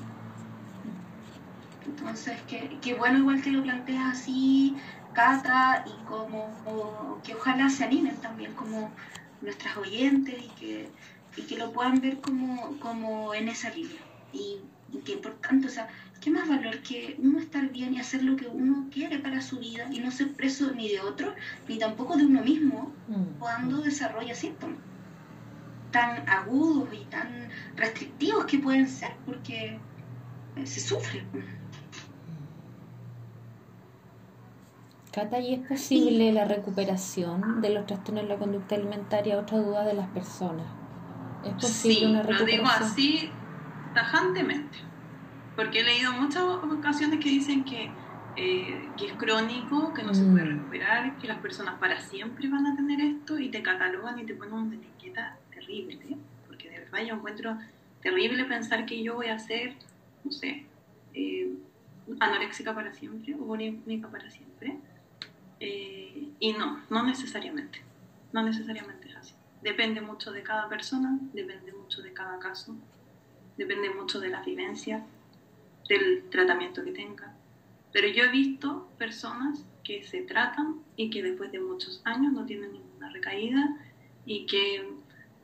Entonces, que, bueno igual que lo planteas así, Cata y como que ojalá se animen también como nuestras oyentes y que, y que lo puedan ver como, como en esa línea. Y, que por tanto, o sea, ¿qué más valor que uno estar bien y hacer lo que uno quiere para su vida y no ser preso ni de otro, ni tampoco de uno mismo mm. cuando desarrolla síntomas tan agudos y tan restrictivos que pueden ser porque se sufre. Cata, ¿y es posible la recuperación de los trastornos de la conducta alimentaria? Otra duda de las personas. ¿Es posible una recuperación? Lo digo así tajantemente, porque he leído muchas ocasiones que dicen que, eh, que es crónico, que no se puede mm. recuperar, que las personas para siempre van a tener esto y te catalogan y te ponen una etiqueta terrible, porque de verdad yo encuentro terrible pensar que yo voy a ser, no sé, eh, anoréxica para siempre o bulímica para siempre eh, y no, no necesariamente. No necesariamente es así. Depende mucho de cada persona, depende mucho de cada caso, depende mucho de la vivencia, del tratamiento que tenga. Pero yo he visto personas que se tratan y que después de muchos años no tienen ninguna recaída y que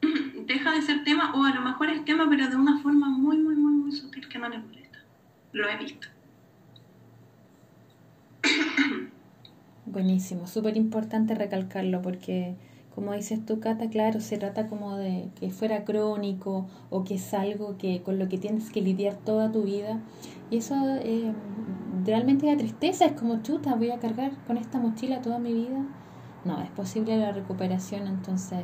deja de ser tema o a lo mejor es tema pero de una forma muy, muy, muy, muy sutil que no les molesta. Lo he visto. Buenísimo, súper importante recalcarlo porque, como dices tú, Cata, claro, se trata como de que fuera crónico o que es algo que con lo que tienes que lidiar toda tu vida. Y eso eh, realmente da tristeza, es como chuta, voy a cargar con esta mochila toda mi vida. No, es posible la recuperación entonces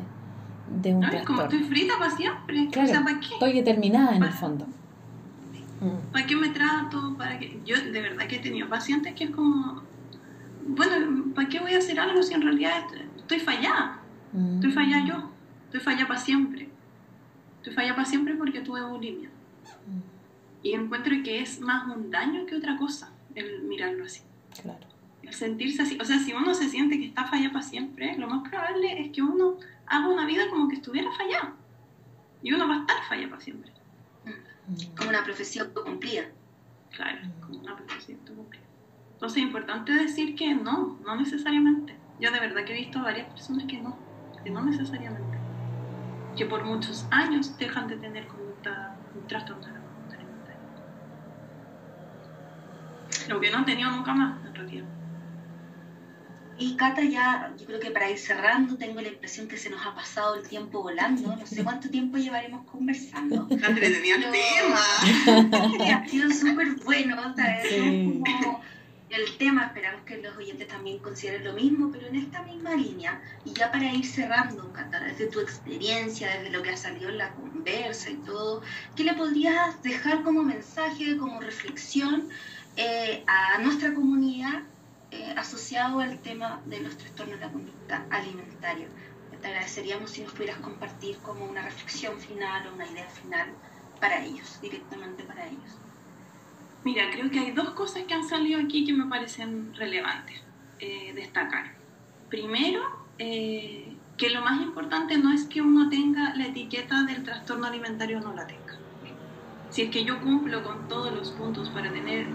de un no, es como estoy frita para siempre. o sea, ¿para qué? Estoy determinada en el fondo. ¿Para qué me trato? ¿Para qué? Yo de verdad que he tenido pacientes que es como bueno, ¿para qué voy a hacer algo si en realidad estoy fallada? Estoy fallada yo, estoy fallada para siempre. Estoy fallada para siempre porque tuve bulimia. Y encuentro que es más un daño que otra cosa el mirarlo así. Claro. El sentirse así. O sea, si uno se siente que está fallada para siempre, lo más probable es que uno haga una vida como que estuviera fallada. Y uno va a estar fallada para siempre. Como una profesión cumplida. Claro, como una profesión cumplida. Entonces es importante decir que no, no necesariamente. Yo de verdad que he visto varias personas que no, que no necesariamente. Que por muchos años dejan de tener conducta, un trastorno de la conducta alimentaria. Lo que no han tenido nunca más, en realidad. Y Cata, ya, yo creo que para ir cerrando, tengo la impresión que se nos ha pasado el tiempo volando. No sé cuánto tiempo llevaremos conversando. tenía el tema. ha sido súper bueno. O sea, como el tema, esperamos que los oyentes también consideren lo mismo, pero en esta misma línea, y ya para ir cerrando, Cata, desde tu experiencia, desde lo que ha salido en la conversa y todo, ¿qué le podrías dejar como mensaje, como reflexión eh, a nuestra comunidad eh, asociado al tema de los trastornos de la conducta alimentaria? Te agradeceríamos si nos pudieras compartir como una reflexión final o una idea final para ellos, directamente para ellos. Mira, creo que hay dos cosas que han salido aquí que me parecen relevantes eh, destacar. Primero, eh, que lo más importante no es que uno tenga la etiqueta del trastorno alimentario o no la tenga. Si es que yo cumplo con todos los puntos para tener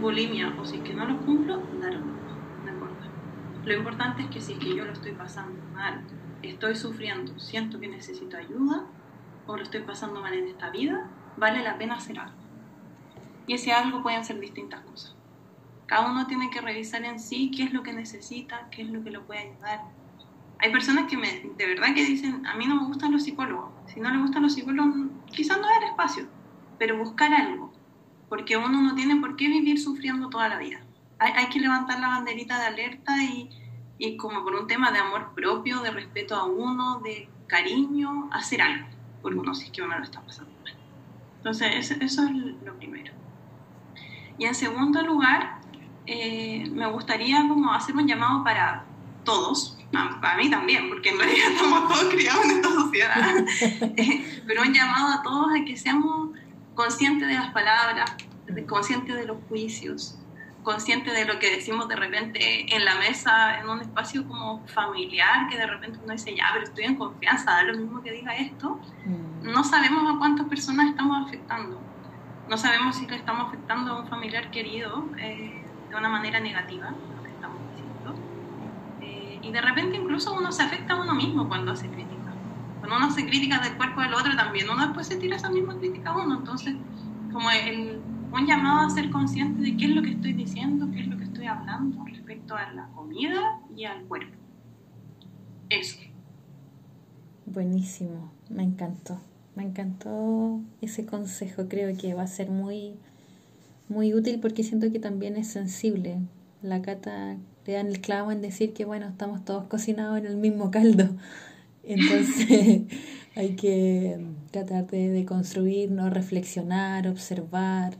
bulimia o si es que no los cumplo, no, no importa. Lo importante es que si es que yo lo estoy pasando mal, estoy sufriendo, siento que necesito ayuda o lo estoy pasando mal en esta vida, vale la pena hacer algo y ese algo pueden ser distintas cosas. Cada uno tiene que revisar en sí qué es lo que necesita, qué es lo que lo puede ayudar. Hay personas que me, de verdad que dicen, a mí no me gustan los psicólogos. Si no le gustan los psicólogos, quizás no es el espacio, pero buscar algo, porque uno no tiene por qué vivir sufriendo toda la vida. Hay, hay que levantar la banderita de alerta y, y como por un tema de amor propio, de respeto a uno, de cariño, hacer algo por uno si es que uno lo está pasando mal. Entonces, eso es lo primero. Y en segundo lugar, eh, me gustaría como hacer un llamado para todos, para mí también, porque en realidad estamos todos criados en esta sociedad, eh, pero un llamado a todos a que seamos conscientes de las palabras, conscientes de los juicios, conscientes de lo que decimos de repente en la mesa, en un espacio como familiar, que de repente uno dice, ya, pero estoy en confianza, da lo mismo que diga esto, mm. no sabemos a cuántas personas estamos afectando no sabemos si le estamos afectando a un familiar querido eh, de una manera negativa, lo que estamos diciendo. Eh, y de repente incluso uno se afecta a uno mismo cuando hace crítica. Cuando uno hace crítica del cuerpo del otro también, uno después se tira esa misma crítica a uno. Entonces, como el, un llamado a ser consciente de qué es lo que estoy diciendo, qué es lo que estoy hablando respecto a la comida y al cuerpo. Eso. Buenísimo, me encantó. Me encantó ese consejo, creo que va a ser muy, muy útil porque siento que también es sensible. La cata le dan el clavo en decir que bueno, estamos todos cocinados en el mismo caldo. Entonces hay que tratar de, construirnos, reflexionar, observar,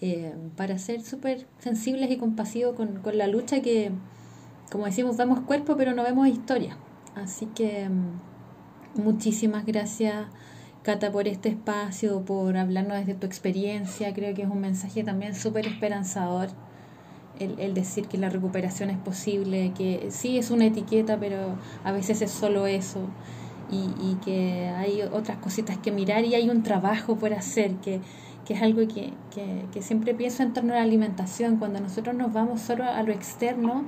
eh, para ser súper sensibles y compasivos con, con la lucha que, como decimos, damos cuerpo pero no vemos historia. Así que mm, muchísimas gracias Cata, por este espacio, por hablarnos desde tu experiencia. Creo que es un mensaje también súper esperanzador el, decir que la recuperación es posible, que sí es una etiqueta, pero a veces es solo eso. Y, que hay otras cositas que mirar y hay un trabajo por hacer, que, es algo que, que siempre pienso en torno a la alimentación. Cuando nosotros nos vamos solo a lo externo,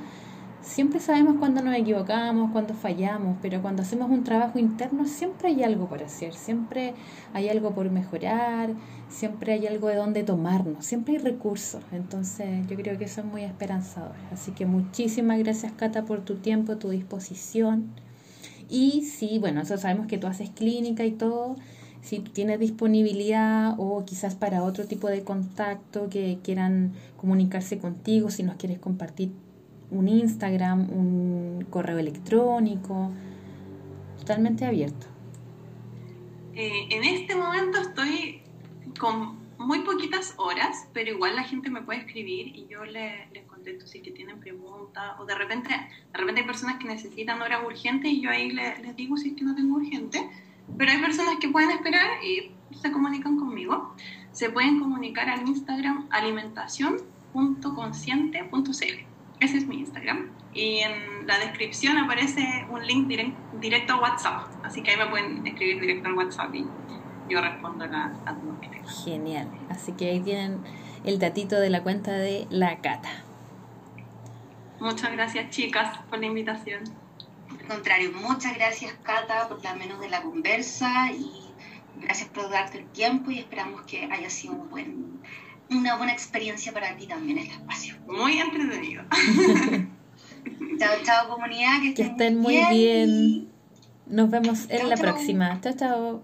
siempre sabemos cuando nos equivocamos, cuando fallamos, pero cuando hacemos un trabajo interno siempre hay algo por hacer, siempre hay algo por mejorar, siempre hay algo de donde tomarnos, siempre hay recursos. Entonces yo creo que eso es muy esperanzador. Así que muchísimas gracias Cata por tu tiempo, tu disposición. Y sí, bueno, eso sabemos que tú haces clínica y todo. Si tienes disponibilidad o quizás para otro tipo de contacto que quieran comunicarse contigo, si nos quieres compartir un Instagram, un correo electrónico, totalmente abierto. Eh, en este momento estoy con muy poquitas horas, pero igual la gente me puede escribir y yo les, contesto si tienen preguntas o de repente, de repente hay personas que necesitan horas urgentes y yo ahí les, les digo si es que no tengo urgente, pero hay personas que pueden esperar y se comunican conmigo. Se pueden comunicar al Instagram alimentación.consciente.cl ese es mi Instagram. Y en la descripción aparece un link directo a WhatsApp. Así que ahí me pueden escribir directo al WhatsApp y yo respondo a, a Genial. Así que ahí tienen el datito de la cuenta de La Cata. Muchas gracias, chicas, por la invitación. Al contrario, muchas gracias, Cata, por la menos de la conversa y gracias por darte el tiempo y esperamos que haya sido un buen una buena experiencia para ti también este espacio. Muy entretenido. chao, chao comunidad, que estén, muy bien. Nos vemos en la próxima. Chao, chao.